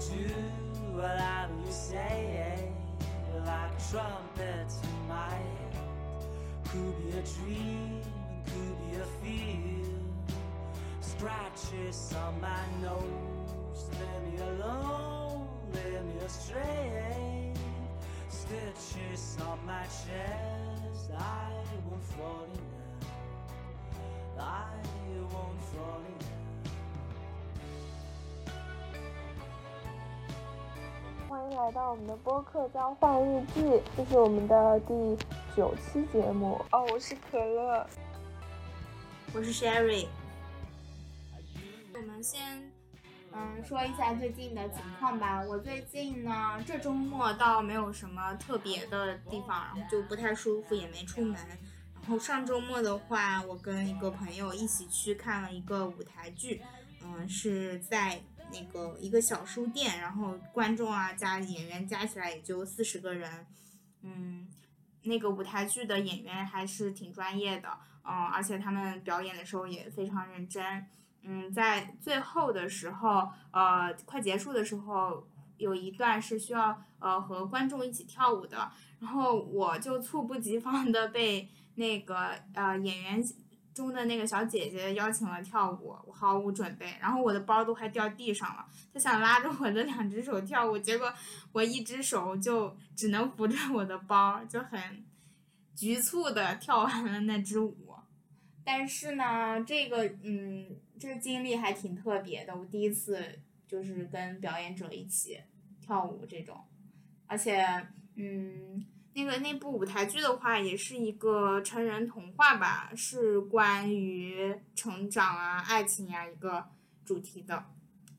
do whatever you say, like a trumpet in my head. Could be a dream, could be a feel. Scratches on my nose, let me alone, let me astray. Stitches on my chest, I won't fall in love. I won't fall in love. 迎来到我们的播客交换日记，这是我们的第九期节目。哦，我是可乐。我是 Sherry。我们先嗯说一下最近的情况吧。我最近呢，这周末倒没有什么特别的地方，然后就不太舒服，也没出门。然后上周末的话，我跟一个朋友一起去看了一个舞台剧，嗯，是在那个一个小书店，然后观众啊加演员加起来也就四十个人，嗯，那个舞台剧的演员还是挺专业的，嗯，而且他们表演的时候也非常认真，嗯，在最后的时候，呃，快结束的时候，有一段是需要呃和观众一起跳舞的，然后我就猝不及防的被那个呃演员。中的那个小姐姐邀请了跳舞，我毫无准备，然后我的包都快掉地上了。她想拉着我的两只手跳舞，结果我一只手就只能扶着我的包，就很局促的跳完了那支舞。但是呢，这个嗯，这个经历还挺特别的，我第一次就是跟表演者一起跳舞这种，而且嗯。那个那部舞台剧的话，也是一个成人童话吧，是关于成长啊、爱情呀一个主题的，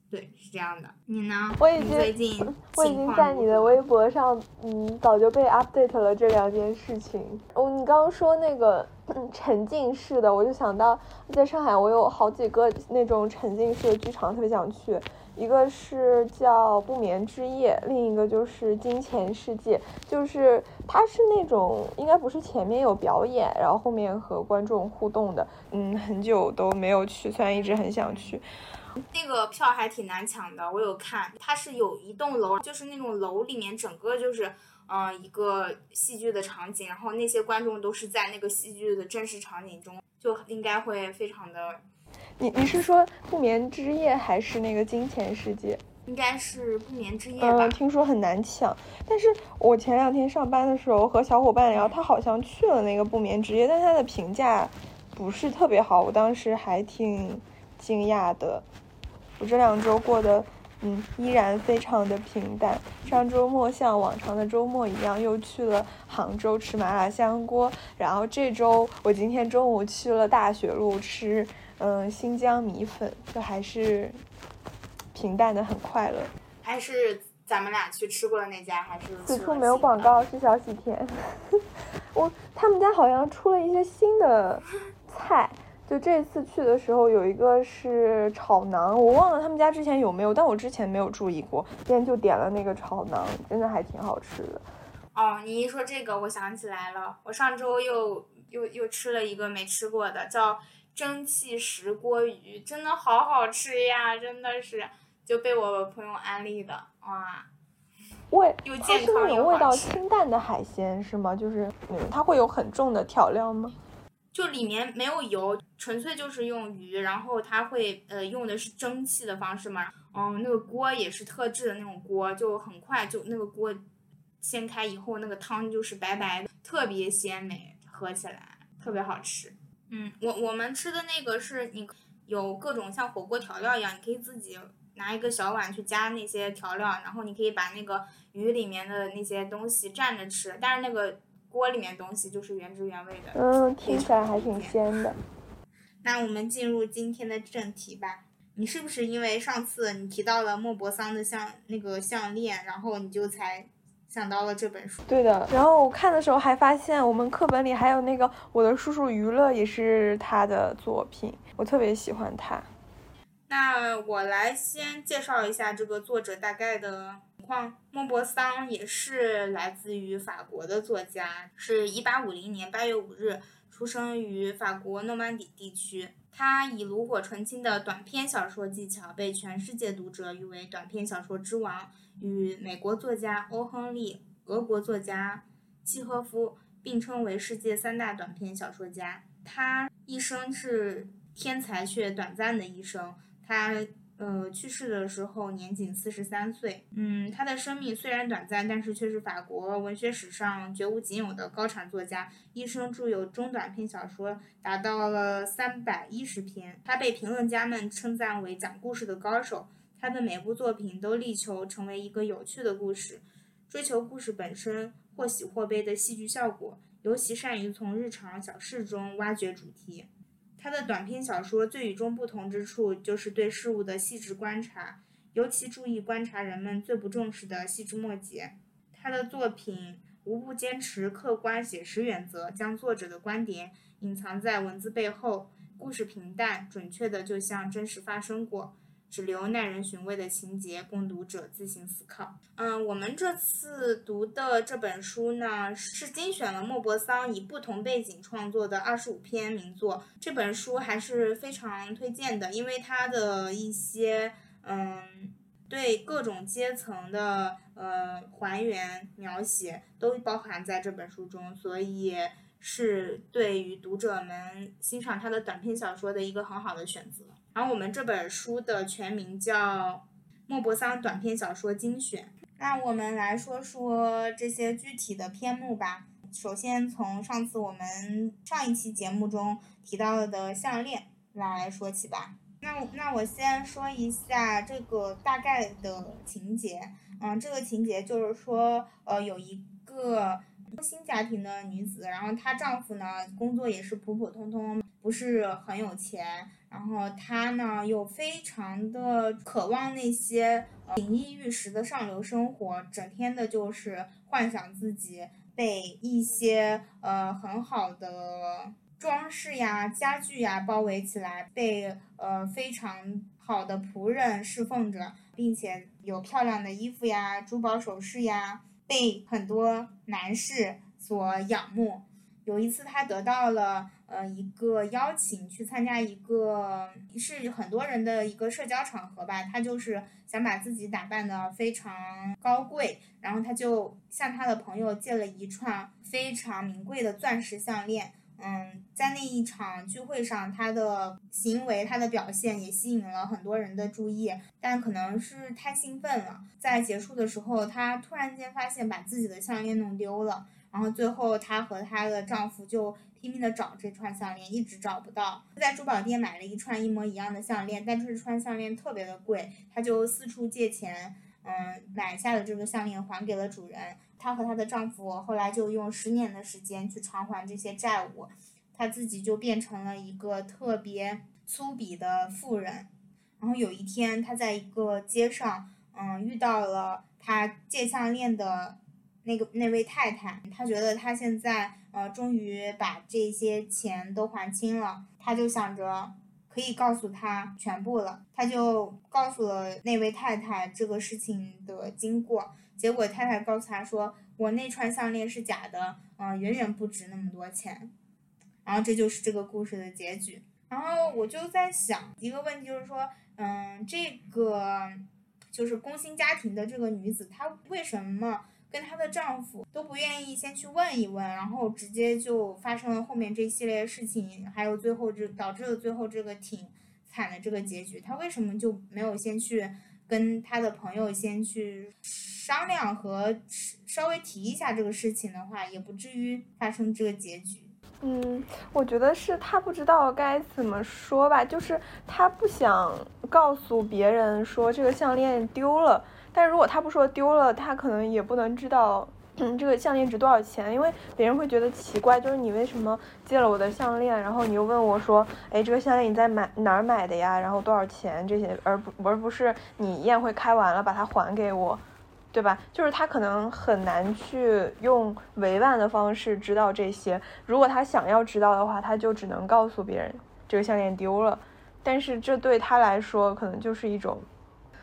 对，是这样的。你呢？我已经最近我已经在你的微博上，嗯，早就被 update 了这两件事情。哦，你刚刚说那个 沉浸式的，我就想到在上海，我有好几个那种沉浸式的剧场，特别想去。一个是叫不眠之夜，另一个就是金钱世界，就是它是那种应该不是前面有表演，然后后面和观众互动的。嗯，很久都没有去，虽然一直很想去。那个票还挺难抢的，我有看，它是有一栋楼，就是那种楼里面整个就是嗯一个戏剧的场景，然后那些观众都是在那个戏剧的真实场景中，就应该会非常的。你你是说不眠之夜还是那个金钱世界？应该是不眠之夜吧。嗯，听说很难抢，但是我前两天上班的时候和小伙伴聊，他好像去了那个不眠之夜，但他的评价不是特别好，我当时还挺惊讶的。我这两周过得嗯依然非常的平淡。上周末像往常的周末一样，又去了杭州吃麻辣香锅，然后这周我今天中午去了大学路吃。嗯，新疆米粉就还是平淡的，很快乐。还是咱们俩去吃过的那家，还是此处没有广告，是小喜甜。我他们家好像出了一些新的菜，就这次去的时候有一个是炒馕，我忘了他们家之前有没有，但我之前没有注意过，今天就点了那个炒馕，真的还挺好吃的。哦，你一说这个，我想起来了，我上周又又又吃了一个没吃过的，叫。蒸汽石锅鱼真的好好吃呀，真的是就被我朋友安利的哇。味又它是那种味道清淡的海鲜是吗？就是嗯，它会有很重的调料吗？就里面没有油，纯粹就是用鱼，然后它会呃用的是蒸汽的方式嘛。嗯，那个锅也是特制的那种锅，就很快就那个锅掀开以后，那个汤就是白白的，特别鲜美，喝起来特别好吃。嗯，我我们吃的那个是你有各种像火锅调料一样，你可以自己拿一个小碗去加那些调料，然后你可以把那个鱼里面的那些东西蘸着吃，但是那个锅里面东西就是原汁原味的。嗯，听起来还挺鲜的。那我们进入今天的正题吧。你是不是因为上次你提到了莫泊桑的项那个项链，然后你就才？想到了这本书，对的。然后我看的时候还发现，我们课本里还有那个《我的叔叔娱乐》也是他的作品，我特别喜欢他。那我来先介绍一下这个作者大概的情况。莫泊桑也是来自于法国的作家，是一八五零年八月五日出生于法国诺曼底地区。他以炉火纯青的短篇小说技巧被全世界读者誉为短篇小说之王，与美国作家欧·亨利、俄国作家契诃夫并称为世界三大短篇小说家。他一生是天才却短暂的一生。他。呃，去世的时候年仅四十三岁。嗯，他的生命虽然短暂，但是却是法国文学史上绝无仅有的高产作家。一生著有中短篇小说达到了三百一十篇。他被评论家们称赞为讲故事的高手。他的每部作品都力求成为一个有趣的故事，追求故事本身或喜或悲的戏剧效果，尤其善于从日常小事中挖掘主题。他的短篇小说最与众不同之处，就是对事物的细致观察，尤其注意观察人们最不重视的细枝末节。他的作品无不坚持客观写实原则，将作者的观点隐藏在文字背后，故事平淡准确的，就像真实发生过。只留耐人寻味的情节供读者自行思考。嗯，我们这次读的这本书呢，是精选了莫泊桑以不同背景创作的二十五篇名作。这本书还是非常推荐的，因为它的一些嗯，对各种阶层的呃还原描写都包含在这本书中，所以是对于读者们欣赏他的短篇小说的一个很好的选择。然后我们这本书的全名叫《莫泊桑短篇小说精选》。那我们来说说这些具体的篇目吧。首先从上次我们上一期节目中提到的项链来说起吧。那那我先说一下这个大概的情节。嗯，这个情节就是说，呃，有一个工薪家庭的女子，然后她丈夫呢工作也是普普通通，不是很有钱。然后她呢，又非常的渴望那些锦衣玉食的上流生活，整天的就是幻想自己被一些呃很好的装饰呀、家具呀包围起来，被呃非常好的仆人侍奉着，并且有漂亮的衣服呀、珠宝首饰呀，被很多男士所仰慕。有一次，他得到了呃一个邀请，去参加一个是很多人的一个社交场合吧。他就是想把自己打扮的非常高贵，然后他就向他的朋友借了一串非常名贵的钻石项链。嗯，在那一场聚会上，他的行为、他的表现也吸引了很多人的注意，但可能是太兴奋了，在结束的时候，他突然间发现把自己的项链弄丢了。然后最后，她和她的丈夫就拼命的找这串项链，一直找不到。在珠宝店买了一串一模一样的项链，但这串项链特别的贵，她就四处借钱，嗯，买下了这个项链还给了主人。她和她的丈夫后来就用十年的时间去偿还这些债务，她自己就变成了一个特别粗鄙的富人。然后有一天，她在一个街上，嗯，遇到了她借项链的。那个那位太太，她觉得她现在呃终于把这些钱都还清了，她就想着可以告诉他全部了，她就告诉了那位太太这个事情的经过。结果太太告诉她说：“我那串项链是假的，嗯，远远不值那么多钱。”然后这就是这个故事的结局。然后我就在想一个问题，就是说，嗯，这个就是工薪家庭的这个女子，她为什么？跟她的丈夫都不愿意先去问一问，然后直接就发生了后面这一系列事情，还有最后这导致了最后这个挺惨的这个结局。她为什么就没有先去跟他的朋友先去商量和稍微提一下这个事情的话，也不至于发生这个结局。嗯，我觉得是他不知道该怎么说吧，就是他不想告诉别人说这个项链丢了。但如果他不说丢了，他可能也不能知道，嗯，这个项链值多少钱，因为别人会觉得奇怪，就是你为什么借了我的项链，然后你又问我说，哎，这个项链你在买哪儿买的呀？然后多少钱这些，而不而不是你宴会开完了把它还给我，对吧？就是他可能很难去用委婉的方式知道这些。如果他想要知道的话，他就只能告诉别人这个项链丢了，但是这对他来说可能就是一种。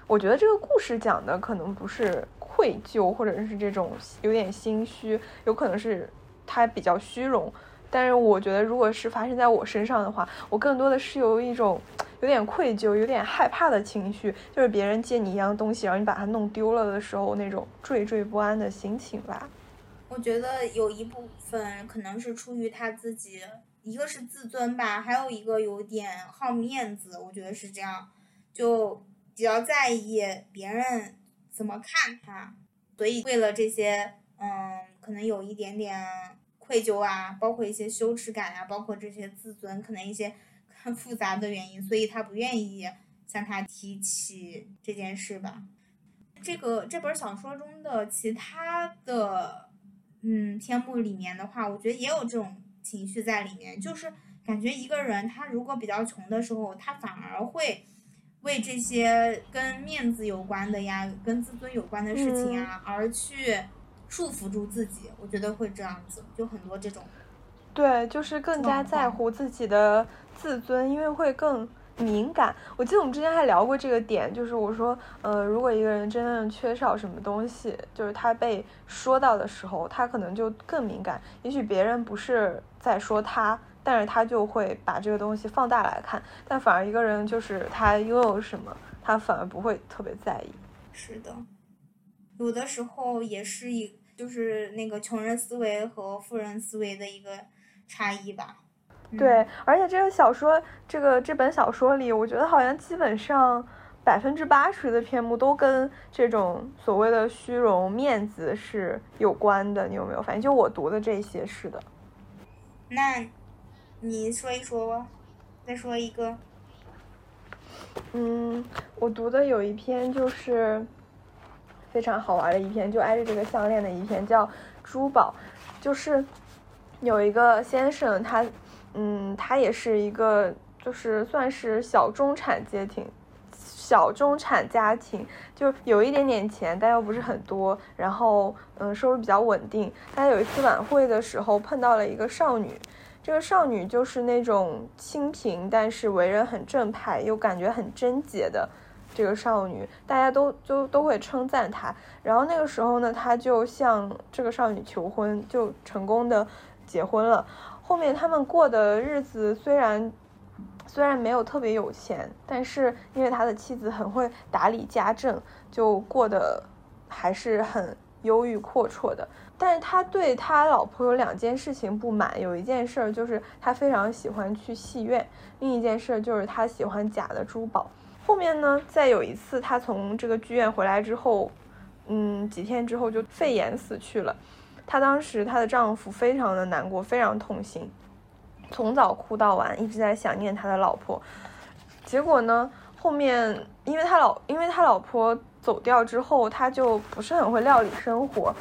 我觉得这个故事讲的可能不是愧疚，或者是这种有点心虚，有可能是他比较虚荣，但是我觉得，如果是发生在我身上的话，我更多的是有一种有点愧疚、有点害怕的情绪，就是别人借你一样东西，然后你把它弄丢了的时候，那种惴惴不安的心情吧。我觉得有一部分可能是出于他自己，一个是自尊吧，还有一个有点好面子，我觉得是这样，就比较在意别人怎么看他，所以为了这些，嗯，可能有一点点愧疚啊，包括一些羞耻感啊，包括这些自尊，可能一些很复杂的原因，所以他不愿意向他提起这件事吧。这个这本小说中的其他的。嗯，篇目里面的话，我觉得也有这种情绪在里面，就是感觉一个人他如果比较穷的时候，他反而会为这些跟面子有关的呀、跟自尊有关的事情啊，而去束缚住自己。我觉得会这样子，就很多这种。对，就是更加在乎自己的自尊，因为会更。敏感，我记得我们之前还聊过这个点，就是我说，呃，如果一个人真正缺少什么东西，就是他被说到的时候，他可能就更敏感。也许别人不是在说他，但是他就会把这个东西放大来看。但反而一个人就是他拥有什么，他反而不会特别在意。是的，有的时候也是一，就是那个穷人思维和富人思维的一个差异吧。对，而且这个小说，这个这本小说里，我觉得好像基本上百分之八十的篇目都跟这种所谓的虚荣、面子是有关的。你有没有发现？就我读的这些是的。那，你说一说吧，再说一个。嗯，我读的有一篇就是非常好玩的一篇，就挨着这个项链的一篇，叫《珠宝》，就是有一个先生他。嗯，他也是一个，就是算是小中产家庭，小中产家庭，就有一点点钱，但又不是很多。然后，嗯，收入比较稳定。他有一次晚会的时候碰到了一个少女，这个少女就是那种清贫，但是为人很正派，又感觉很贞洁的这个少女，大家都都都会称赞她。然后那个时候呢，他就向这个少女求婚，就成功的结婚了。后面他们过的日子虽然虽然没有特别有钱，但是因为他的妻子很会打理家政，就过得还是很忧郁阔绰的。但是他对他老婆有两件事情不满，有一件事儿就是他非常喜欢去戏院，另一件事儿就是他喜欢假的珠宝。后面呢，在有一次他从这个剧院回来之后，嗯，几天之后就肺炎死去了。她当时，她的丈夫非常的难过，非常痛心，从早哭到晚，一直在想念他的老婆。结果呢，后面因为他老，因为他老婆走掉之后，他就不是很会料理生活，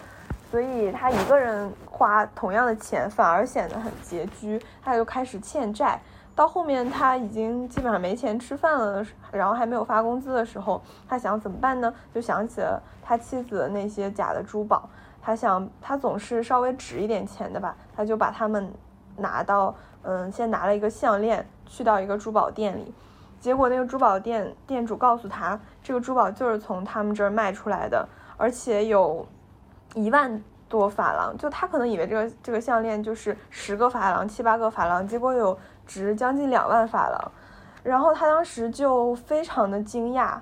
所以他一个人花同样的钱，反而显得很拮据。他就开始欠债，到后面他已经基本上没钱吃饭了，然后还没有发工资的时候，他想怎么办呢？就想起了他妻子的那些假的珠宝。他想，他总是稍微值一点钱的吧，他就把他们拿到，嗯，先拿了一个项链，去到一个珠宝店里，结果那个珠宝店店主告诉他，这个珠宝就是从他们这儿卖出来的，而且有一万多法郎，就他可能以为这个这个项链就是十个法郎、七八个法郎，结果有值将近两万法郎，然后他当时就非常的惊讶，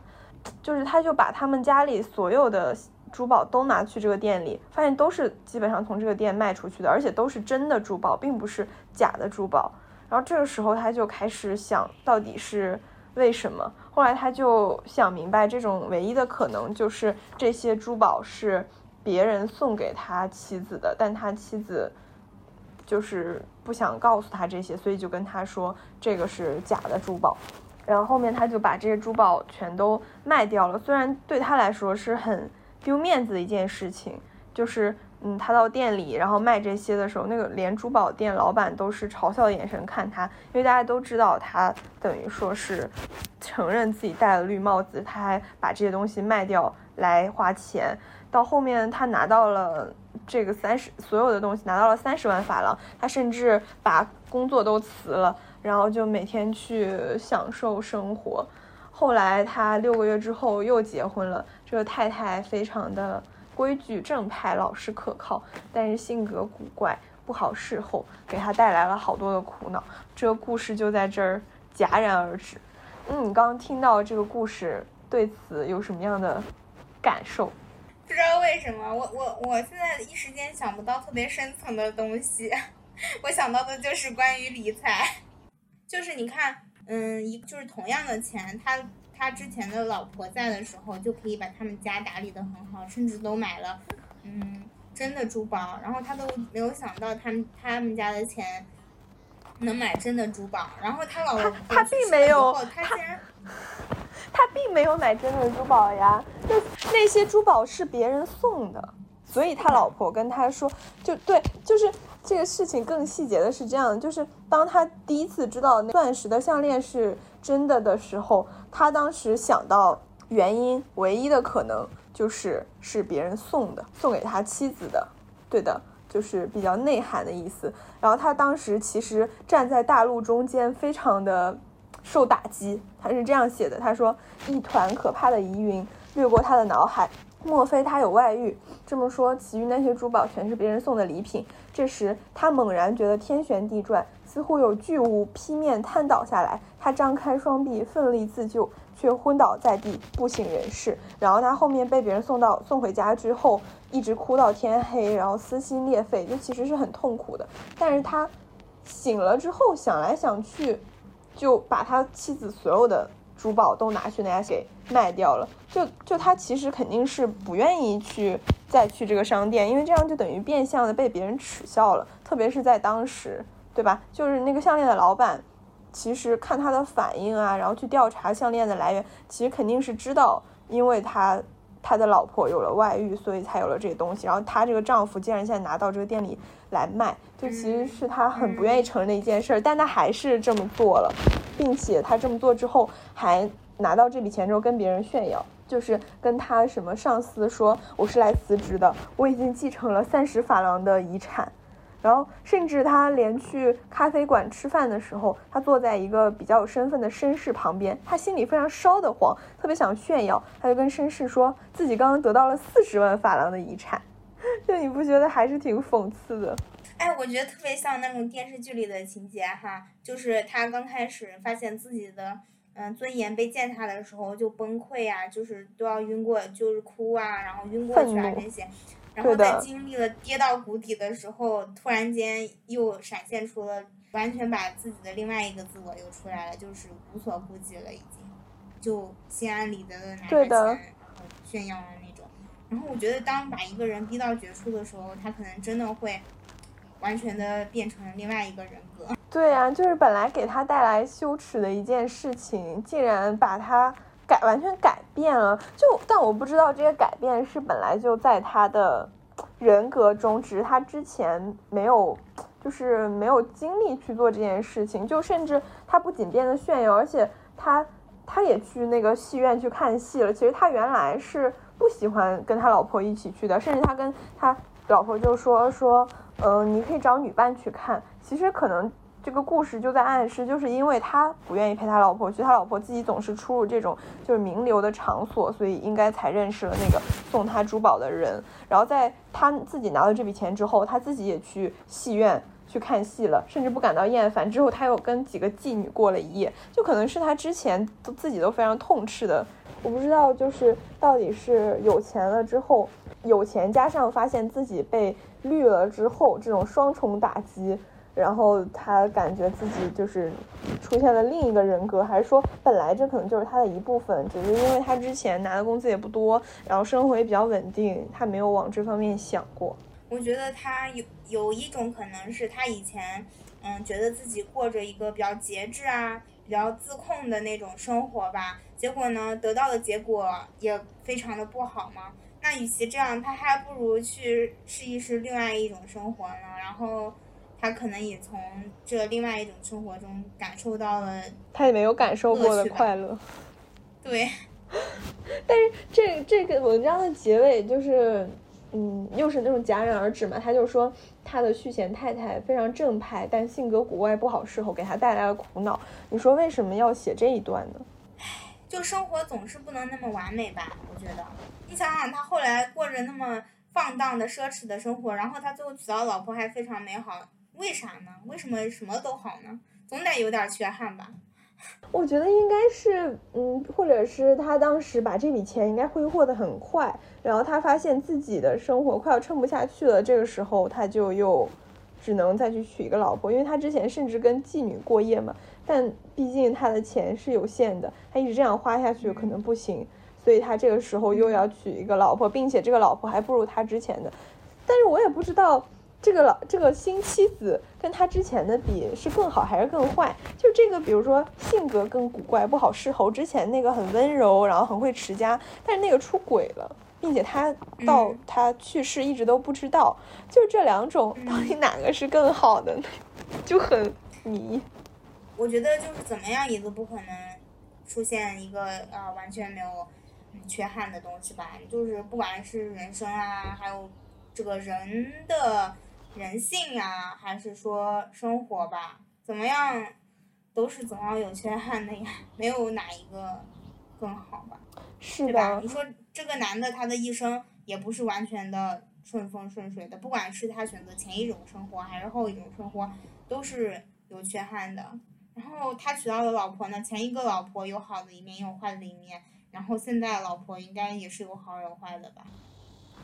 就是他就把他们家里所有的。珠宝都拿去这个店里，发现都是基本上从这个店卖出去的，而且都是真的珠宝，并不是假的珠宝。然后这个时候他就开始想到底是为什么。后来他就想明白，这种唯一的可能就是这些珠宝是别人送给他妻子的，但他妻子就是不想告诉他这些，所以就跟他说这个是假的珠宝。然后后面他就把这些珠宝全都卖掉了，虽然对他来说是很。丢面子的一件事情，就是，嗯，他到店里，然后卖这些的时候，那个连珠宝店老板都是嘲笑的眼神看他，因为大家都知道他等于说是承认自己戴了绿帽子，他还把这些东西卖掉来花钱。到后面他拿到了这个三十所有的东西，拿到了三十万法郎，他甚至把工作都辞了，然后就每天去享受生活。后来他六个月之后又结婚了。这个太太非常的规矩正派、老实可靠，但是性格古怪，不好侍候，给他带来了好多的苦恼。这个故事就在这儿戛然而止。嗯，你刚刚听到这个故事，对此有什么样的感受？不知道为什么，我我我现在一时间想不到特别深层的东西，我想到的就是关于理财，就是你看，嗯，一就是同样的钱，他他之前的老婆在的时候，就可以把他们家打理得很好，甚至都买了，嗯，真的珠宝，然后他都没有想到他们他们家的钱能买真的珠宝，然后他老婆他并没有他竟然。他并没有买真的珠宝呀，就那些珠宝是别人送的，所以他老婆跟他说，就对，就是这个事情更细节的是这样，就是当他第一次知道那钻石的项链是真的的时候，他当时想到原因，唯一的可能就是是别人送的，送给他妻子的，对的，就是比较内涵的意思。然后他当时其实站在大陆中间，非常的。受打击，他是这样写的。他说：“一团可怕的疑云掠过他的脑海，莫非他有外遇？”这么说，其余那些珠宝全是别人送的礼品。这时，他猛然觉得天旋地转，似乎有巨物劈面瘫倒下来。他张开双臂，奋力自救，却昏倒在地，不省人事。然后他后面被别人送到送回家之后，一直哭到天黑，然后撕心裂肺，就其实是很痛苦的。但是他醒了之后，想来想去。就把他妻子所有的珠宝都拿去那家给卖掉了。就就他其实肯定是不愿意去再去这个商店，因为这样就等于变相的被别人耻笑了。特别是在当时，对吧？就是那个项链的老板，其实看他的反应啊，然后去调查项链的来源，其实肯定是知道，因为他他的老婆有了外遇，所以才有了这些东西。然后他这个丈夫竟然现在拿到这个店里来卖。就其实是他很不愿意承认的一件事，但他还是这么做了，并且他这么做之后还拿到这笔钱之后跟别人炫耀，就是跟他什么上司说我是来辞职的，我已经继承了三十法郎的遗产，然后甚至他连去咖啡馆吃饭的时候，他坐在一个比较有身份的绅士旁边，他心里非常烧得慌，特别想炫耀，他就跟绅士说自己刚刚得到了四十万法郎的遗产，就你不觉得还是挺讽刺的？哎，我觉得特别像那种电视剧里的情节哈，就是他刚开始发现自己的嗯尊严被践踏的时候就崩溃啊，就是都要晕过，就是哭啊，然后晕过去啊这些，然后在经历了跌到谷底的时候，突然间又闪现出了完全把自己的另外一个自我又出来了，就是无所顾忌了已经，就心安理得的拿着钱炫耀的那种。然后我觉得当把一个人逼到绝处的时候，他可能真的会。完全的变成另外一个人格。对呀，就是本来给他带来羞耻的一件事情，竟然把他改完全改变了。就但我不知道这些改变是本来就在他的人格中，只是他之前没有，就是没有精力去做这件事情。就甚至他不仅变得炫耀，而且他他也去那个戏院去看戏了。其实他原来是不喜欢跟他老婆一起去的，甚至他跟他老婆就说说。嗯，你可以找女伴去看。其实可能这个故事就在暗示，就是因为他不愿意陪他老婆去，他老婆自己总是出入这种就是名流的场所，所以应该才认识了那个送他珠宝的人。然后在他自己拿到这笔钱之后，他自己也去戏院去看戏了，甚至不感到厌烦。之后他又跟几个妓女过了一夜，就可能是他之前都自己都非常痛斥的。我不知道，就是到底是有钱了之后，有钱加上发现自己被。绿了之后，这种双重打击，然后他感觉自己就是出现了另一个人格，还是说本来这可能就是他的一部分，只是因为他之前拿的工资也不多，然后生活也比较稳定，他没有往这方面想过。我觉得他有有一种可能是他以前嗯觉得自己过着一个比较节制啊、比较自控的那种生活吧，结果呢得到的结果也非常的不好嘛。那与其这样，他还不如去试一试另外一种生活呢。然后，他可能也从这另外一种生活中感受到了他也没有感受过的快乐。对。但是这这个文章的结尾就是，嗯，又是那种戛然而止嘛。他就说他的续弦太太非常正派，但性格古怪，不好伺候，给他带来了苦恼。你说为什么要写这一段呢？就生活总是不能那么完美吧？我觉得。你想想，他后来过着那么放荡的奢侈的生活，然后他最后娶到老婆还非常美好，为啥呢？为什么什么都好呢？总得有点缺憾吧。我觉得应该是，嗯，或者是他当时把这笔钱应该挥霍的很快，然后他发现自己的生活快要撑不下去了，这个时候他就又只能再去娶一个老婆，因为他之前甚至跟妓女过夜嘛，但毕竟他的钱是有限的，他一直这样花下去可能不行，所以他这个时候又要娶一个老婆，并且这个老婆还不如他之前的，但是我也不知道。这个老这个新妻子跟他之前的比是更好还是更坏？就这个，比如说性格更古怪，不好伺候。之前那个很温柔，然后很会持家，但是那个出轨了，并且他到他去世一直都不知道。就这两种，到底哪个是更好的呢？就很迷。我觉得就是怎么样也都不可能出现一个呃完全没有缺憾的东西吧。就是不管是人生啊，还有这个人的。人性呀，还是说生活吧，怎么样，都是总要有缺憾的呀，没有哪一个更好吧？是吧？你说这个男的他的一生也不是完全的顺风顺水的，不管是他选择前一种生活还是后一种生活，都是有缺憾的。然后他娶到的老婆呢，前一个老婆有好的一面，也有坏的一面，然后现在老婆应该也是有好有坏的吧？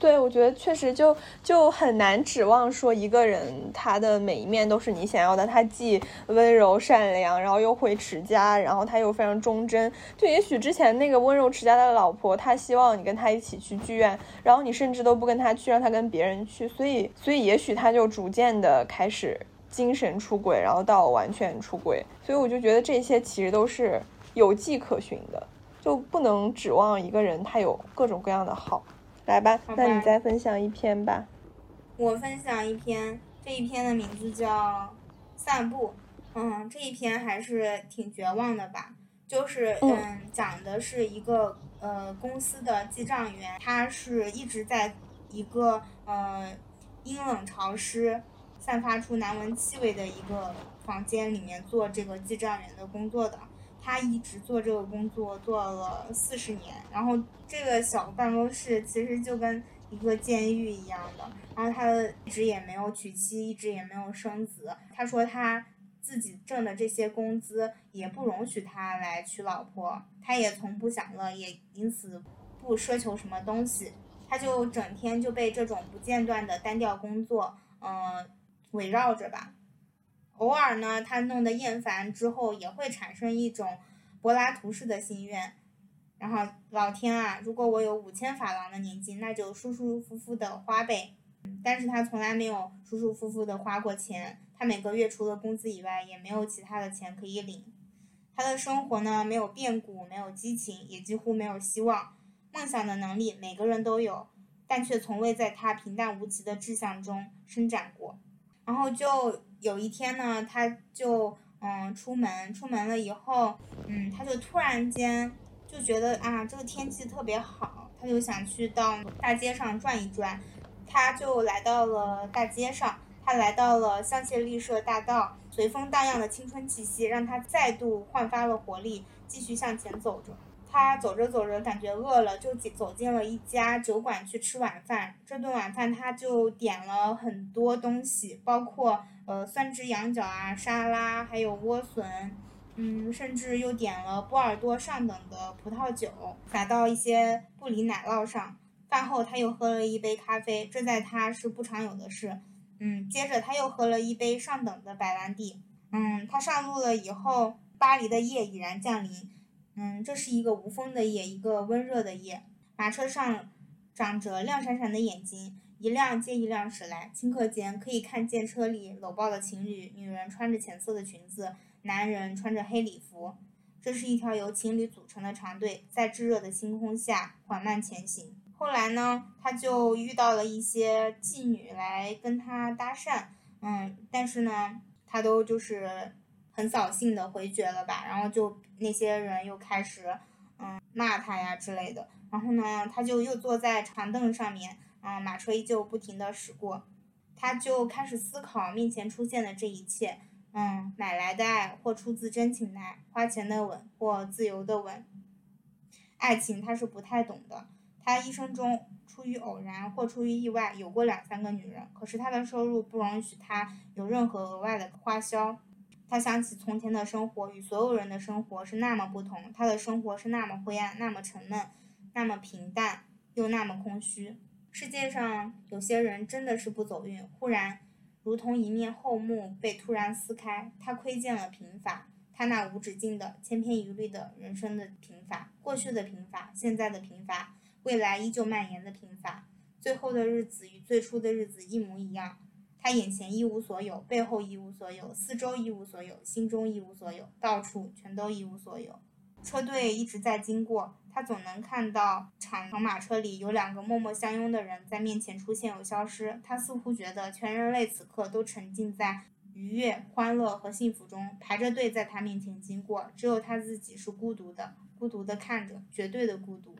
对，我觉得确实就就很难指望说一个人他的每一面都是你想要的。他既温柔善良，然后又会持家，然后他又非常忠贞。就也许之前那个温柔持家的老婆，她希望你跟他一起去剧院，然后你甚至都不跟他去，让他跟别人去。所以，所以也许他就逐渐的开始精神出轨，然后到完全出轨。所以我就觉得这些其实都是有迹可循的，就不能指望一个人他有各种各样的好。来吧，那你再分享一篇吧。我分享一篇，这一篇的名字叫《散步》。嗯，这一篇还是挺绝望的吧？就是嗯，讲的是一个呃公司的记账员，他是一直在一个呃阴冷潮湿、散发出难闻气味的一个房间里面做这个记账员的工作的。他一直做这个工作做了四十年，然后这个小办公室其实就跟一个监狱一样的。然后他一直也没有娶妻，一直也没有生子。他说他自己挣的这些工资也不容许他来娶老婆，他也从不享乐，也因此不奢求什么东西。他就整天就被这种不间断的单调工作，嗯，围绕着吧。偶尔呢，他弄得厌烦之后，也会产生一种柏拉图式的心愿。然后老天啊，如果我有五千法郎的年金，那就舒舒服服的花呗。但是他从来没有舒舒服服的花过钱，他每个月除了工资以外，也没有其他的钱可以领。他的生活呢，没有变故，没有激情，也几乎没有希望。梦想的能力每个人都有，但却从未在他平淡无奇的志向中伸展过。然后就。有一天呢，他就嗯出门，出门了以后，嗯，他就突然间就觉得啊，这个天气特别好，他就想去到大街上转一转，他就来到了大街上，他来到了香榭丽舍大道，随风荡漾的青春气息让他再度焕发了活力，继续向前走着。他走着走着，感觉饿了，就走进了一家酒馆去吃晚饭。这顿晚饭，他就点了很多东西，包括呃酸汁羊角啊、沙拉，还有莴笋，嗯，甚至又点了波尔多上等的葡萄酒，撒到一些布里奶酪上。饭后，他又喝了一杯咖啡，这在他是不常有的事。嗯，接着他又喝了一杯上等的白兰地。嗯，他上路了以后，巴黎的夜已然降临。嗯，这是一个无风的夜，一个温热的夜。马车上长着亮闪闪的眼睛，一辆接一辆驶来。顷刻间，可以看见车里搂抱的情侣，女人穿着浅色的裙子，男人穿着黑礼服。这是一条由情侣组成的长队，在炙热的星空下缓慢前行。后来呢，他就遇到了一些妓女来跟他搭讪，嗯，但是呢，他都就是。很扫兴的回绝了吧，然后就那些人又开始，嗯，骂他呀之类的。然后呢，他就又坐在长凳上面，嗯，马车依旧不停的驶过，他就开始思考面前出现的这一切，嗯，买来的爱或出自真情的爱，花钱的吻或自由的吻，爱情他是不太懂的，他一生中出于偶然或出于意外有过两三个女人，可是他的收入不容许他有任何额外的花销。他想起从前的生活与所有人的生活是那么不同，他的生活是那么灰暗，那么沉闷，那么平淡，又那么空虚。世界上有些人真的是不走运，忽然，如同一面厚幕被突然撕开，他窥见了贫乏，他那无止境的、千篇一律的人生的贫乏，过去的贫乏，现在的贫乏，未来依旧蔓延的贫乏，最后的日子与最初的日子一模一样。他眼前一无所有，背后一无所有，四周一无所有，心中一无所有，到处全都一无所有。车队一直在经过，他总能看到长长马车里有两个默默相拥的人在面前出现又消失。他似乎觉得全人类此刻都沉浸在愉悦、欢乐和幸福中，排着队在他面前经过，只有他自己是孤独的，孤独地看着，绝对的孤独。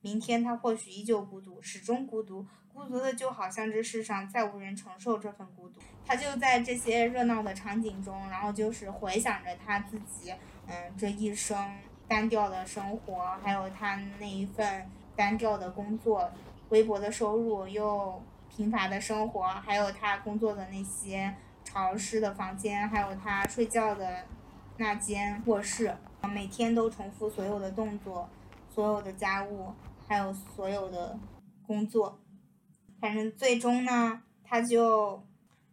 明天他或许依旧孤独，始终孤独。孤独的就好像这世上再无人承受这份孤独，他就在这些热闹的场景中，然后就是回想着他自己，嗯，这一生单调的生活，还有他那一份单调的工作，微薄的收入又贫乏的生活，还有他工作的那些潮湿的房间，还有他睡觉的那间卧室，每天都重复所有的动作，所有的家务，还有所有的工作。反正最终呢，他就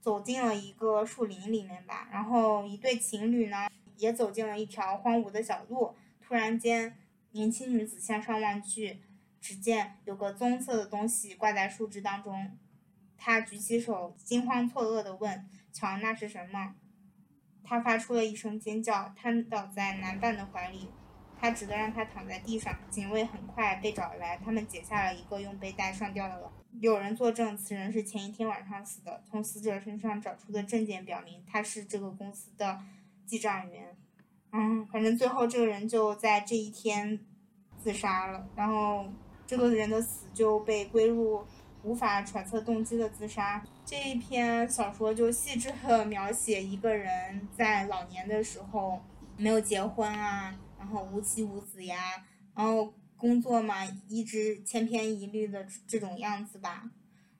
走进了一个树林里面吧。然后一对情侣呢，也走进了一条荒芜的小路。突然间，年轻女子向上望去，只见有个棕色的东西挂在树枝当中。她举起手，惊慌错愕地问：“瞧，那是什么？”他发出了一声尖叫，瘫倒在男伴的怀里。他只得让他躺在地上。警卫很快被找来，他们解下了一个用背带上吊的了。有人作证，此人是前一天晚上死的。从死者身上找出的证件表明，他是这个公司的记账员。嗯，反正最后这个人就在这一天自杀了。然后这个人的死就被归入无法揣测动机的自杀。这一篇小说就细致地描写一个人在老年的时候没有结婚啊。然后无妻无子呀，然后工作嘛，一直千篇一律的这种样子吧，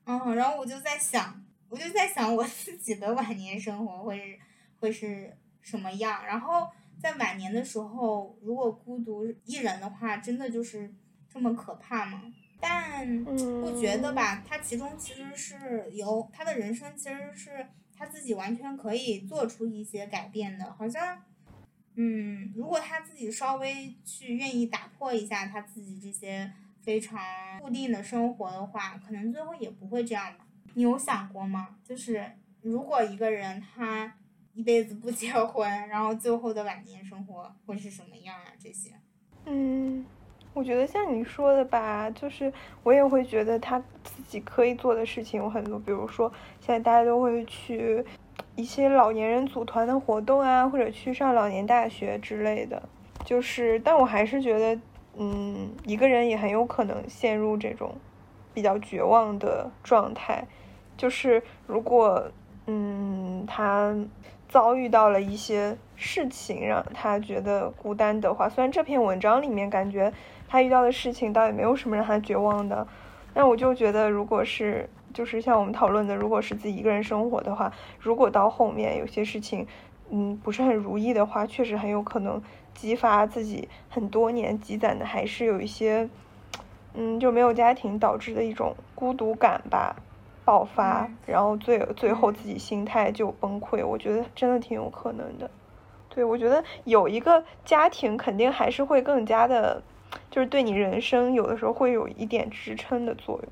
嗯，然后我就在想，我就在想我自己的晚年生活会是会是什么样？然后在晚年的时候，如果孤独一人的话，真的就是这么可怕吗？但我觉得吧，他其中其实是有他的人生，其实是他自己完全可以做出一些改变的，好像。嗯，如果他自己稍微去愿意打破一下他自己这些非常固定的生活的话，可能最后也不会这样吧。你有想过吗？就是如果一个人他一辈子不结婚，然后最后的晚年生活会是什么样啊？这些，嗯，我觉得像你说的吧，就是我也会觉得他自己可以做的事情有很多，比如说现在大家都会去。一些老年人组团的活动啊，或者去上老年大学之类的，就是，但我还是觉得，嗯，一个人也很有可能陷入这种比较绝望的状态。就是如果，嗯，他遭遇到了一些事情让他觉得孤单的话，虽然这篇文章里面感觉他遇到的事情倒也没有什么让他绝望的，但我就觉得，如果是。就是像我们讨论的，如果是自己一个人生活的话，如果到后面有些事情，嗯，不是很如意的话，确实很有可能激发自己很多年积攒的，还是有一些，嗯，就没有家庭导致的一种孤独感吧，爆发，然后最最后自己心态就崩溃。我觉得真的挺有可能的。对，我觉得有一个家庭肯定还是会更加的，就是对你人生有的时候会有一点支撑的作用。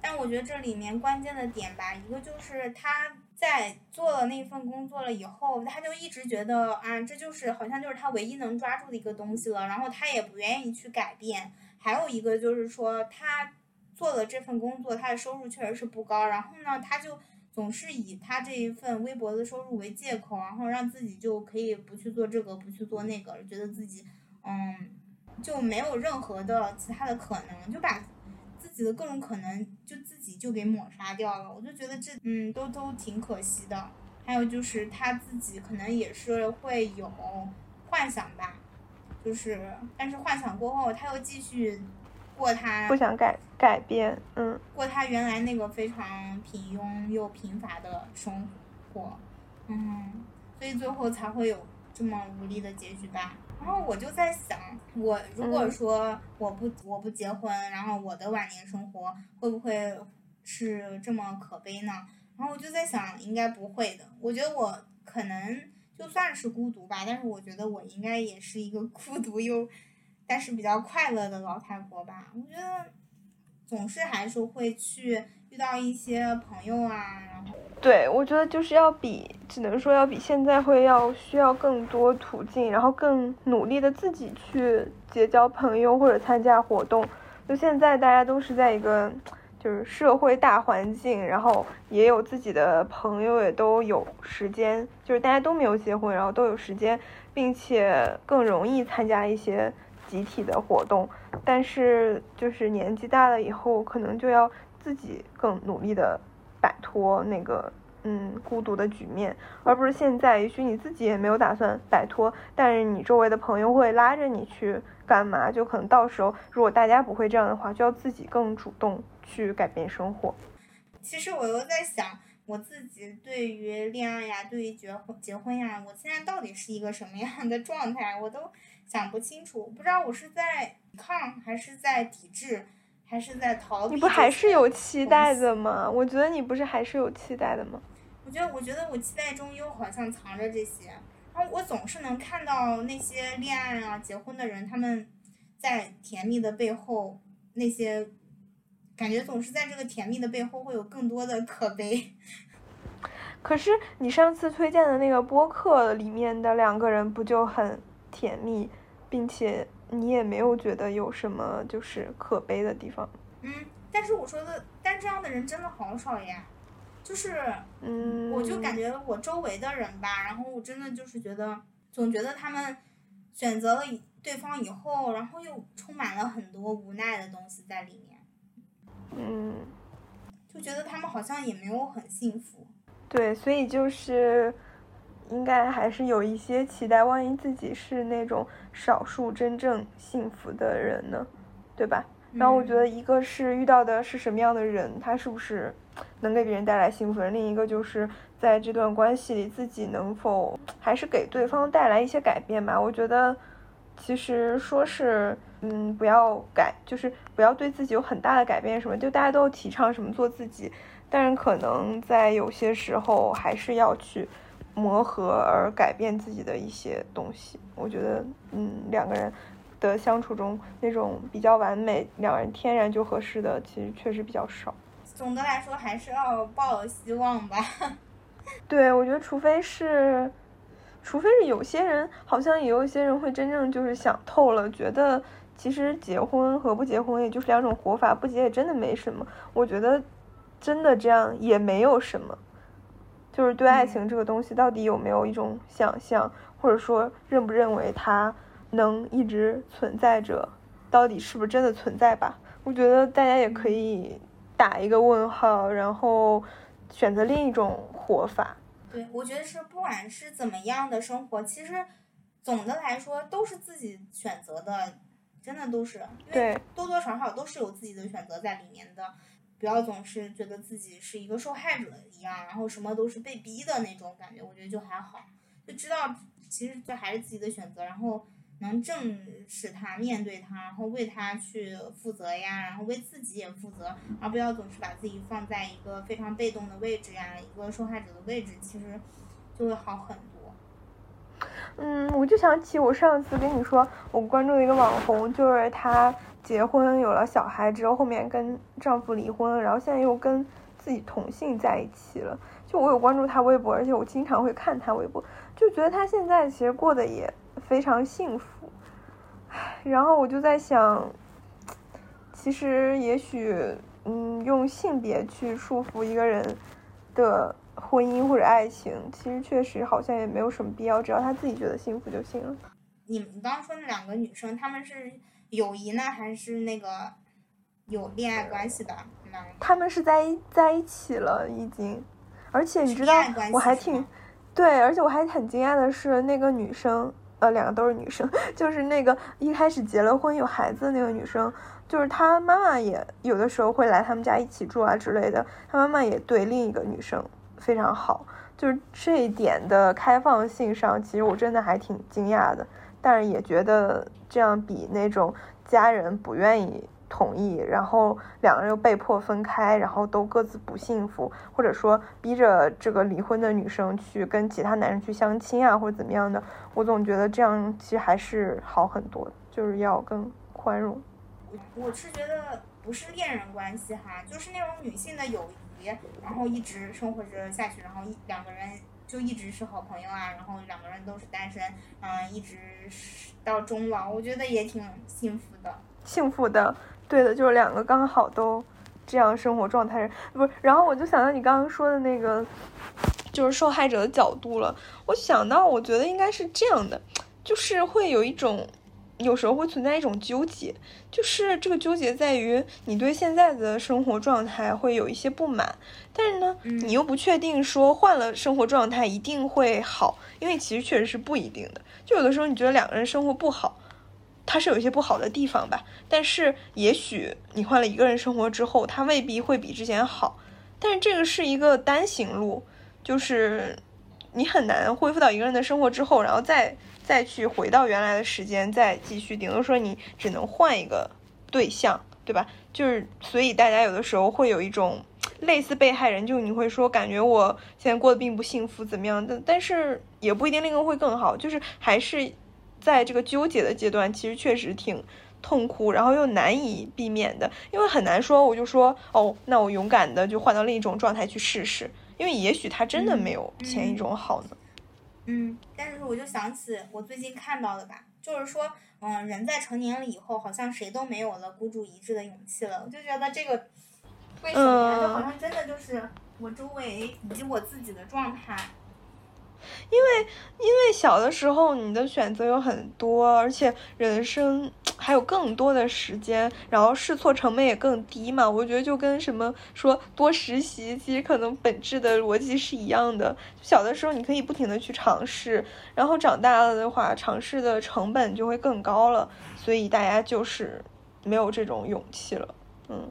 但我觉得这里面关键的点吧，一个就是他在做了那份工作了以后，他就一直觉得啊，这就是好像就是他唯一能抓住的一个东西了，然后他也不愿意去改变。还有一个就是说，他做了这份工作，他的收入确实是不高，然后呢，他就总是以他这一份微薄的收入为借口，然后让自己就可以不去做这个，不去做那个，觉得自己嗯就没有任何的其他的可能，就把。的各种可能就自己就给抹杀掉了，我就觉得这嗯都都挺可惜的。还有就是他自己可能也是会有幻想吧，就是但是幻想过后他又继续过他不想改改变，嗯，过他原来那个非常平庸又贫乏的生活，嗯，所以最后才会有这么无力的结局吧。然后我就在想，我如果说我不我不结婚，然后我的晚年生活会不会是这么可悲呢？然后我就在想，应该不会的。我觉得我可能就算是孤独吧，但是我觉得我应该也是一个 孤独又但是比较快乐的老太婆吧。我觉得总是还是会去遇到一些朋友啊，然后对，我觉得就是要比，只能说要比现在会要需要更多途径，然后更努力的自己去结交朋友或者参加活动。就现在大家都是在一个就是社会大环境，然后也有自己的朋友，也都有时间，就是大家都没有结婚，然后都有时间，并且更容易参加一些集体的活动。但是就是年纪大了以后，可能就要自己更努力的摆脱那个嗯孤独的局面，而不是现在，也许你自己也没有打算摆脱，但是你周围的朋友会拉着你去干嘛，就可能到时候如果大家不会这样的话，就要自己更主动去改变生活。其实我又在想，我自己对于恋爱呀，对于结婚结婚呀，我现在到底是一个什么样的状态，我都想不清楚。不知道我是在抵抗，还是在抵制，还是在逃避？你不还是有期待的吗？我觉得你不是还是有期待的吗？我觉得，我觉得我期待中又好像藏着这些。然后我总是能看到那些恋爱啊、结婚的人，他们在甜蜜的背后，那些感觉总是在这个甜蜜的背后会有更多的可悲。可是你上次推荐的那个播客里面的两个人不就很甜蜜，并且你也没有觉得有什么就是可悲的地方？嗯，但是我说的，但这样的人真的好少呀。就是，嗯，我就感觉我周围的人吧，然后我真的就是觉得，总觉得他们选择了对方以后，然后又充满了很多无奈的东西在里面，嗯，就觉得他们好像也没有很幸福。对，所以就是应该还是有一些期待，万一自己是那种少数真正幸福的人呢，对吧？然后我觉得一个是遇到的是什么样的人，他是不是能给别人带来幸福；另一个就是在这段关系里自己能否还是给对方带来一些改变吧。我觉得其实说是嗯不要改，就是不要对自己有很大的改变什么，就大家都提倡什么做自己，但是可能在有些时候还是要去磨合而改变自己的一些东西。我觉得嗯两个人。的相处中，那种比较完美、两人天然就合适的，其实确实比较少。总的来说，还是要抱有希望吧。对，我觉得，除非是，除非是有些人，好像也有一些人会真正就是想透了，觉得其实结婚和不结婚也就是两种活法，不结也真的没什么。我觉得，真的这样也没有什么。就是对爱情这个东西，到底有没有一种想象，或者说认不认为它？能一直存在着，到底是不是真的存在吧？我觉得大家也可以打一个问号，然后选择另一种活法。对，我觉得是不管是怎么样的生活，其实总的来说都是自己选择的，真的都是。对，多多少少都是有自己的选择在里面的，不要总是觉得自己是一个受害者一样，然后什么都是被逼的那种感觉，我觉得就还好，就知道其实这还是自己的选择，然后。能正视他，面对他，然后为他去负责呀，然后为自己也负责，而不要总是把自己放在一个非常被动的位置呀，一个受害者的位置，其实就会好很多。嗯，我就想起我上次跟你说，我关注的一个网红，就是他结婚有了小孩之后，后面跟丈夫离婚，然后现在又跟自己同性在一起了。就我有关注她微博，而且我经常会看她微博，就觉得她现在其实过得也。非常幸福，然后我就在想，其实也许，嗯，用性别去束缚一个人的婚姻或者爱情，其实确实好像也没有什么必要，只要他自己觉得幸福就行了。你们刚刚说那两个女生，她们是友谊呢，还是那个有恋爱关系的？他们是在在一起了，已经，而且你知道，我还挺，对，而且我还很惊讶的是，那个女生。呃，两个都是女生，就是那个一开始结了婚有孩子的那个女生，就是她妈妈也有的时候会来他们家一起住啊之类的，她妈妈也对另一个女生非常好，就是这一点的开放性上，其实我真的还挺惊讶的，但是也觉得这样比那种家人不愿意。同意，然后两个人又被迫分开，然后都各自不幸福，或者说逼着这个离婚的女生去跟其他男人去相亲啊，或者怎么样的，我总觉得这样其实还是好很多，就是要更宽容。我是觉得不是恋人关系哈，就是那种女性的友谊，然后一直生活着下去，然后一两个人就一直是好朋友啊，然后两个人都是单身，嗯，一直到终老，我觉得也挺幸福的。幸福的。对的，就是两个刚好都这样生活状态，不是。然后我就想到你刚刚说的那个，就是受害者的角度了。我想到，我觉得应该是这样的，就是会有一种，有时候会存在一种纠结，就是这个纠结在于你对现在的生活状态会有一些不满，但是呢，你又不确定说换了生活状态一定会好，因为其实确实是不一定的。就有的时候你觉得两个人生活不好。它是有一些不好的地方吧，但是也许你换了一个人生活之后，它未必会比之前好。但是这个是一个单行路，就是你很难恢复到一个人的生活之后，然后再再去回到原来的时间再继续。顶多说你只能换一个对象，对吧？就是所以大家有的时候会有一种类似被害人，就你会说感觉我现在过得并不幸福，怎么样的？但是也不一定那个会更好，就是还是。在这个纠结的阶段，其实确实挺痛苦，然后又难以避免的，因为很难说，我就说哦，那我勇敢的就换到另一种状态去试试，因为也许他真的没有前一种好呢。嗯，但是我就想起我最近看到的吧，就是说，嗯，人在成年了以后，好像谁都没有了孤注一掷的勇气了。我就觉得这个为什么？就好像真的就是我周围以及我自己的状态。因为，因为小的时候你的选择有很多，而且人生还有更多的时间，然后试错成本也更低嘛。我觉得就跟什么说多实习，其实可能本质的逻辑是一样的。小的时候你可以不停的去尝试，然后长大了的话，尝试的成本就会更高了，所以大家就是没有这种勇气了。嗯，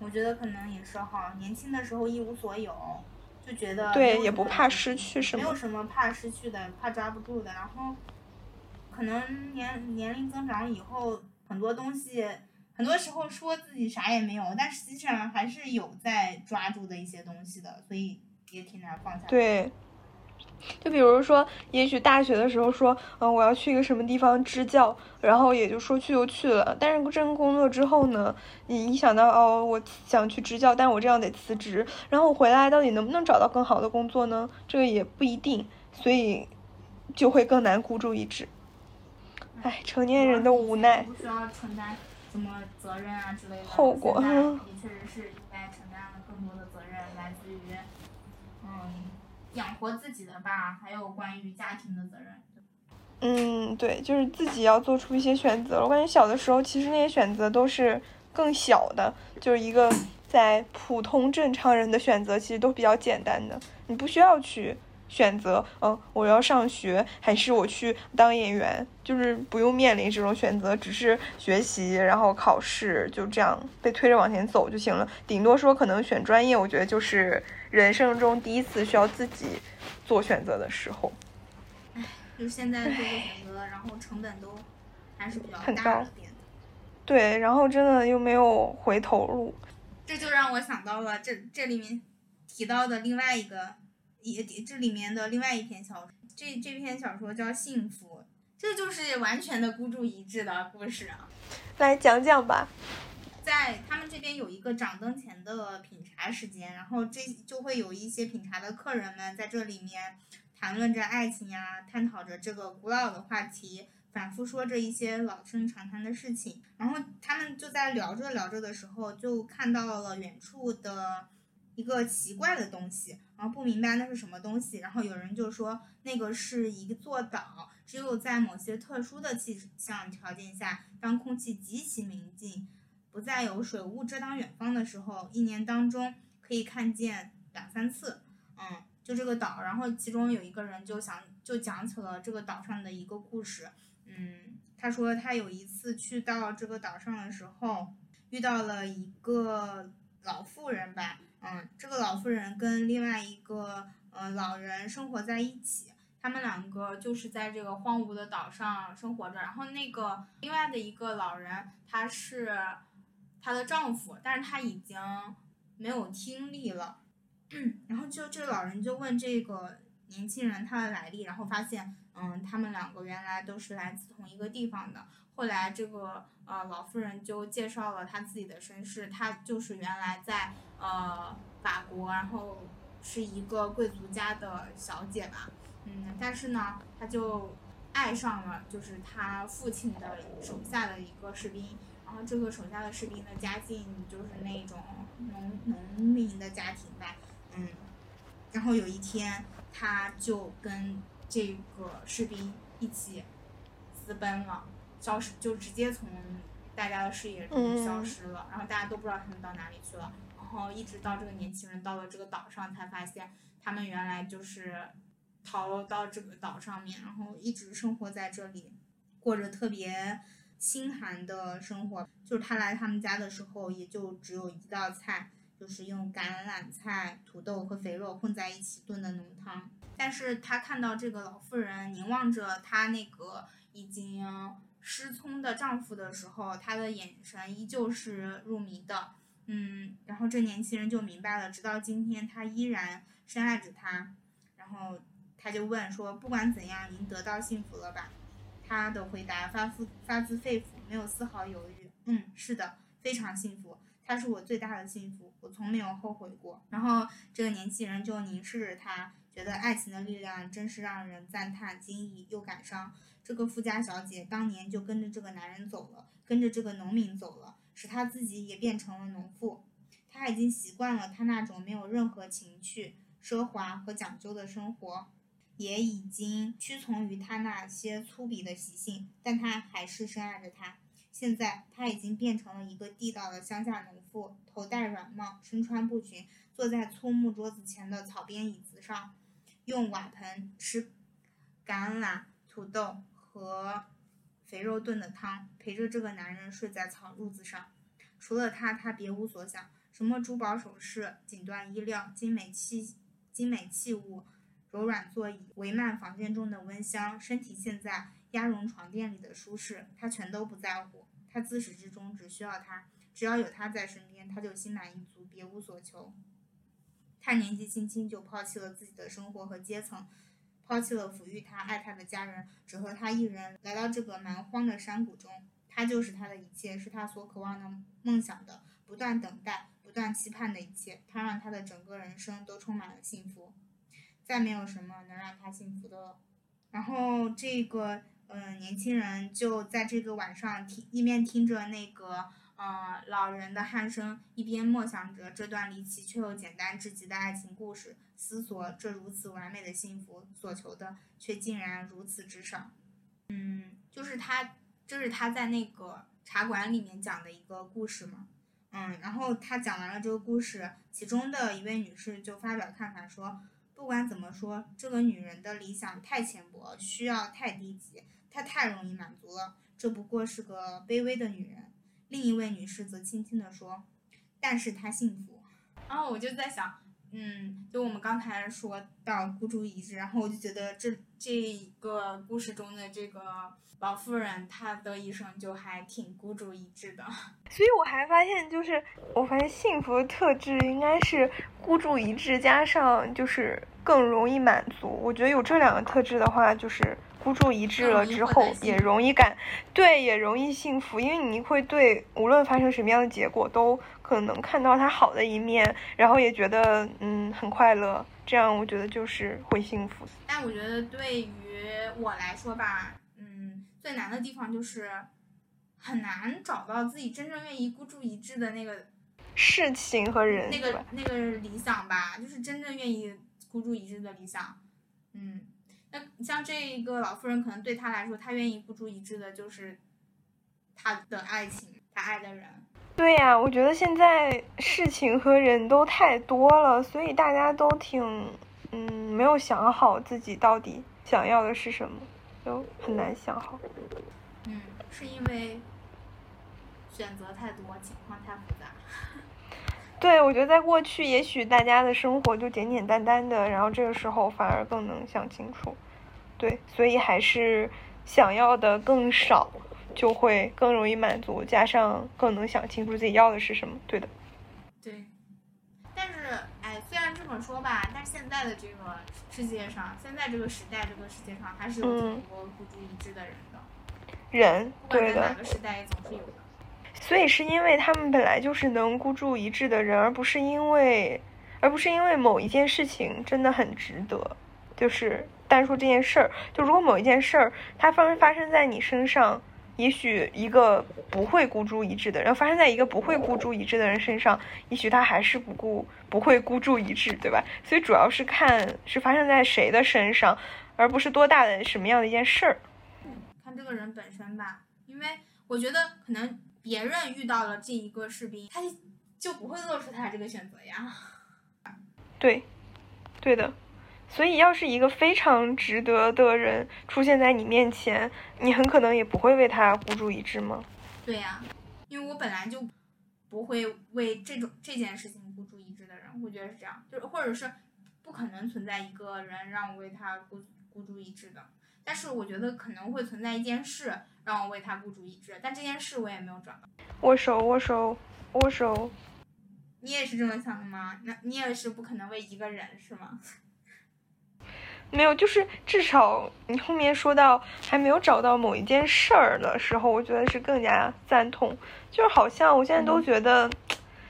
我觉得可能也是哈，年轻的时候一无所有。就觉得对，也不怕失去什么，没有什么怕失去的，怕抓不住的。然后，可能年年龄增长以后，很多东西，很多时候说自己啥也没有，但实际上还是有在抓住的一些东西的，所以也挺难放下。对。就比如说，也许大学的时候说，嗯，我要去一个什么地方支教，然后也就说去就去了。但是真工作之后呢，你一想到哦，我想去支教，但我这样得辞职，然后我回来到底能不能找到更好的工作呢？这个也不一定，所以就会更难孤注一掷。哎，成年人的无奈。不需要承担什么责任啊之类的。后果。你确实是应该承担了更多的责任，来自于，嗯。养活自己的吧，还有关于家庭的责任。嗯，对，就是自己要做出一些选择。我感觉小的时候，其实那些选择都是更小的，就是一个在普通正常人的选择，其实都比较简单的。你不需要去选择，嗯，我要上学还是我去当演员，就是不用面临这种选择，只是学习，然后考试，就这样被推着往前走就行了。顶多说可能选专业，我觉得就是。人生中第一次需要自己做选择的时候，唉，就现在做个选择，然后成本都还是比较大一点的。对，然后真的又没有回头路。这就让我想到了这这里面提到的另外一个，也这里面的另外一篇小说，这这篇小说叫《幸福》，这就是完全的孤注一掷的故事啊。来讲讲吧。在他们这边有一个掌灯前的品茶时间，然后这就会有一些品茶的客人们在这里面谈论着爱情呀，探讨着这个古老的话题，反复说着一些老生常谈的事情。然后他们就在聊着聊着的时候，就看到了远处的一个奇怪的东西，然后不明白那是什么东西。然后有人就说那个是一座岛，只有在某些特殊的气象条件下，当空气极其明净。不再有水雾遮挡远方的时候，一年当中可以看见两三次。嗯，就这个岛，然后其中有一个人就想就讲起了这个岛上的一个故事。嗯，他说他有一次去到这个岛上的时候，遇到了一个老妇人吧。嗯，这个老妇人跟另外一个呃老人生活在一起，他们两个就是在这个荒芜的岛上生活着。然后那个另外的一个老人，他是她的丈夫，但是他已经没有听力了。然后就这个老人就问这个年轻人他的来历，然后发现，嗯，他们两个原来都是来自同一个地方的。后来这个呃老妇人就介绍了她自己的身世，她就是原来在呃法国，然后是一个贵族家的小姐吧，嗯，但是呢，她就爱上了就是她父亲的手下的一个士兵，然后这个手下的士兵的家境就是那种农农民的家庭吧，嗯，然后有一天，她就跟这个士兵一起私奔了。消失就直接从大家的视野中消失了，然后大家都不知道他们到哪里去了，然后一直到这个年轻人到了这个岛上，才发现他们原来就是逃到这个岛上面，然后一直生活在这里，过着特别心寒的生活。就是他来他们家的时候，也就只有一道菜，就是用橄榄菜、土豆和肥肉混在一起炖的浓汤。但是他看到这个老妇人凝望着他那个已经。失聪的丈夫的时候，他的眼神依旧是入迷的，嗯，然后这年轻人就明白了，直到今天他依然深爱着他，然后他就问说：“不管怎样，您得到幸福了吧？”他的回答发自发自肺腑，没有丝毫犹豫。嗯，是的，非常幸福，他是我最大的幸福，我从没有后悔过。然后这个年轻人就凝视着他，觉得爱情的力量真是让人赞叹、惊异又感伤。这个富家小姐当年就跟着这个男人走了，跟着这个农民走了，使她自己也变成了农妇。她已经习惯了他那种没有任何情趣、奢华和讲究的生活，也已经屈从于他那些粗鄙的习性，但她还是深爱着他。现在，她已经变成了一个地道的乡下农妇，头戴软帽，身穿布裙，坐在粗木桌子前的草编椅子上，用瓦盆吃橄榄、土豆。和肥肉炖的汤，陪着这个男人睡在草褥子上。除了他，他别无所想。什么珠宝首饰、锦缎衣料、精美器、精美器物、柔软座椅、帷幔房间中的温香、身体现在鸭绒床垫里的舒适，他全都不在乎。他自始至终只需要他，只要有他在身边，他就心满意足，别无所求。他年纪轻轻就抛弃了自己的生活和阶层。抛弃了抚育他、爱他的家人，只和他一人来到这个蛮荒的山谷中。他就是他的一切，是他所渴望的、梦想的、不断等待、不断期盼的一切。他让他的整个人生都充满了幸福，再没有什么能让他幸福的了。然后这个嗯，年轻人就在这个晚上听，一面听着那个。呃，老人的鼾声，一边默想着这段离奇却又简单至极的爱情故事，思索这如此完美的幸福，所求的却竟然如此之少。嗯，就是他，这是他在那个茶馆里面讲的一个故事嘛。嗯，然后他讲完了这个故事，其中的一位女士就发表看法说，不管怎么说，这个女人的理想太浅薄，需要太低级，她太容易满足了，这不过是个卑微的女人。另一位女士则轻轻地说：“但是她幸福。”然后我就在想，嗯，就我们刚才说到孤注一掷，然后我就觉得这这个故事中的这个老妇人，她的一生就还挺孤注一掷的。所以我还发现，就是我发现幸福的特质应该是孤注一掷加上就是更容易满足。我觉得有这两个特质的话，就是。孤注一掷了之后，也容易感，对，也容易幸福，因为你会对无论发生什么样的结果，都可能看到它好的一面，然后也觉得嗯很快乐，这样我觉得就是会幸福。但我觉得对于我来说吧，嗯，最难的地方就是很难找到自己真正愿意孤注一掷的那个事情和人，那个那个理想吧，就是真正愿意孤注一掷的理想，嗯。那像这一个老妇人，可能对她来说，她愿意付出一致的，就是她的爱情，她爱的人。对呀，我觉得现在事情和人都太多了，所以大家都挺，嗯。没有想好自己到底想要的是什么，就很难想好。嗯，是因为选择太多，情况太复杂。对，我觉得在过去，也许大家的生活就简简单单的，然后这个时候反而更能想清楚。对，所以还是想要的更少，就会更容易满足，加上更能想清楚自己要的是什么。对的。对。但是，哎，虽然这么说吧，但是现在的这个世界上，现在这个时代，这个世界上还是有挺多孤注一掷的人的。人，对的。哪个时代总是有的。所以是因为他们本来就是能孤注一掷的人，而不是因为，而不是因为某一件事情真的很值得。就是单说这件事儿，就如果某一件事儿它发生发生在你身上，也许一个不会孤注一掷的人发生在一个不会孤注一掷的人身上，也许他还是不顾不会孤注一掷，对吧？所以主要是看是发生在谁的身上，而不是多大的什么样的一件事儿。看这个人本身吧，因为我觉得可能。别人遇到了这一个士兵，他就不会做出他这个选择呀。对，对的。所以，要是一个非常值得的人出现在你面前，你很可能也不会为他孤注一掷吗？对呀，因为我本来就不会为这种这件事情孤注一掷的人，我觉得是这样，就是或者是不可能存在一个人让我为他孤孤注一掷的。但是我觉得可能会存在一件事让我为他孤注一掷，但这件事我也没有找到。握手，握手，握手。你也是这么想的吗？那你也是不可能为一个人是吗？没有，就是至少你后面说到还没有找到某一件事儿的时候，我觉得是更加赞同。就是好像我现在都觉得。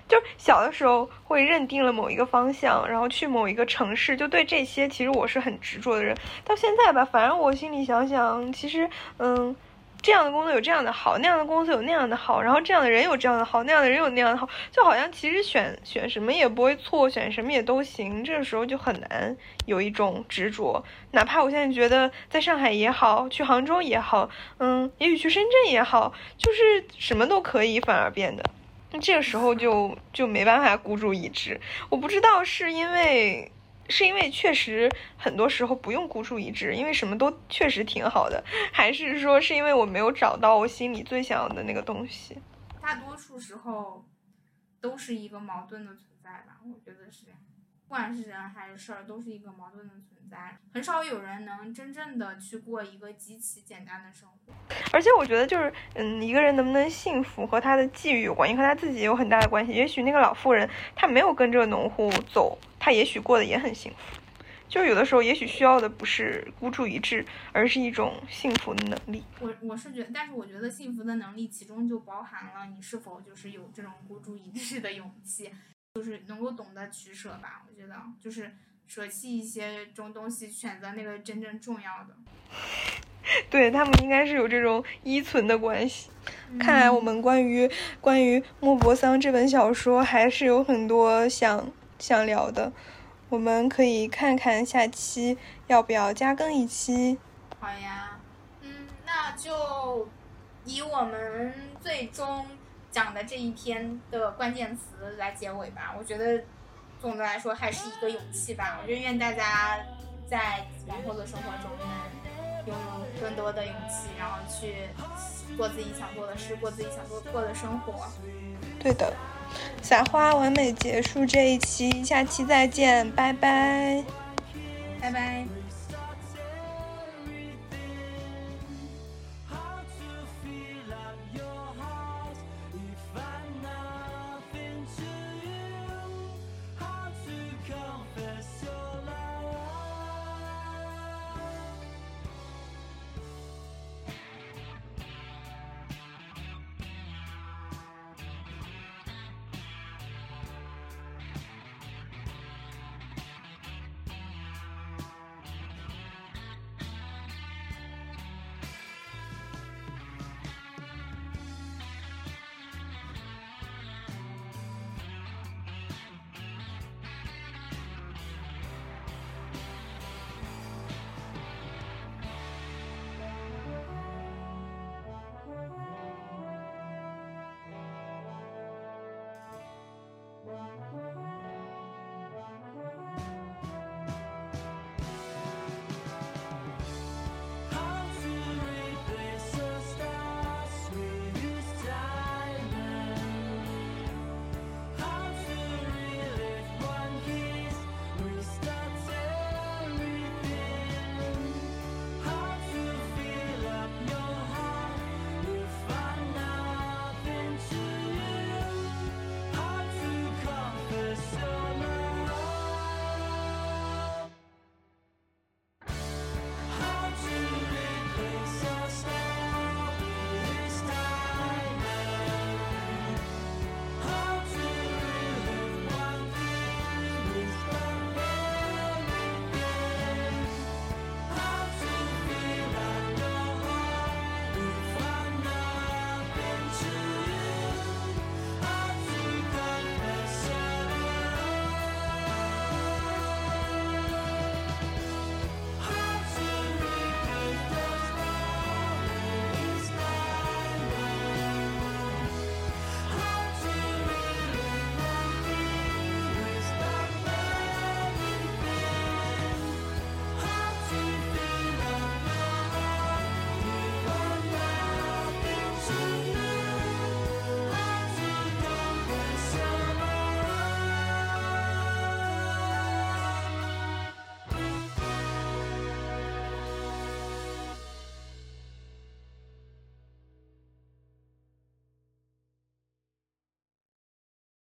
就小的时候会认定了某一个方向，然后去某一个城市，就对这些其实我是很执着的人。到现在吧，反正我心里想想，其实嗯，这样的工作有这样的好，那样的工作有那样的好，然后这样的人有这样的好，那样的人有那样的好，就好像其实选选什么也不会错，选什么也都行。这个时候就很难有一种执着，哪怕我现在觉得在上海也好，去杭州也好，嗯，也许去深圳也好，就是什么都可以，反而变得。那这个时候就就没办法孤注一掷，我不知道是因为是因为确实很多时候不用孤注一掷，因为什么都确实挺好的，还是说是因为我没有找到我心里最想要的那个东西？大多数时候都是一个矛盾的存在吧，我觉得是这样，不管是人还是事儿，都是一个矛盾的存在。很少有人能真正的去过一个极其简单的生活，而且我觉得就是，嗯，一个人能不能幸福和他的际遇有关，也和他自己有很大的关系。也许那个老妇人她没有跟这个农户走，她也许过得也很幸福。就有的时候，也许需要的不是孤注一掷，而是一种幸福的能力。我我是觉得，但是我觉得幸福的能力其中就包含了你是否就是有这种孤注一掷的勇气，就是能够懂得取舍吧。我觉得就是。舍弃一些这种东西，选择那个真正重要的。对他们应该是有这种依存的关系。看来我们关于关于莫泊桑这本小说还是有很多想想聊的。我们可以看看下期要不要加更一期。好呀，嗯，那就以我们最终讲的这一篇的关键词来结尾吧。我觉得。总的来说，还是一个勇气吧。我就愿大家在往后的生活中能拥有更多的勇气，然后去做自己想做的事，过自己想做过的生活。对的，撒花完美结束这一期，下期再见，拜拜，拜拜。